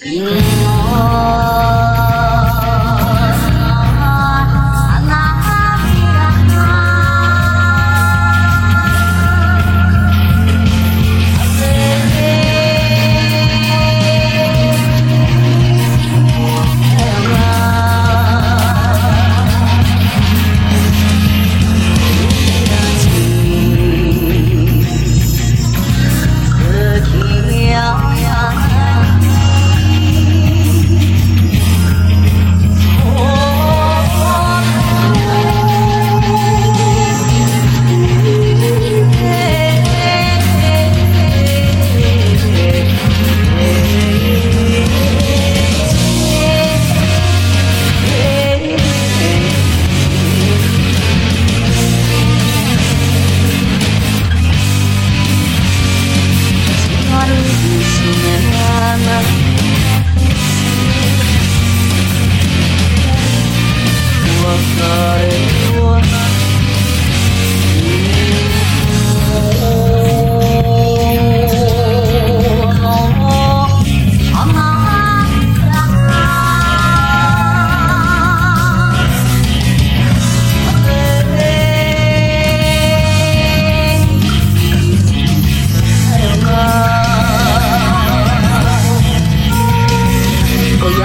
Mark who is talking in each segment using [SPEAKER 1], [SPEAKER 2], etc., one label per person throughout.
[SPEAKER 1] Yeah.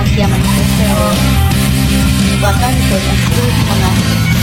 [SPEAKER 2] yang menyesuaikan bahkan banyak mengasih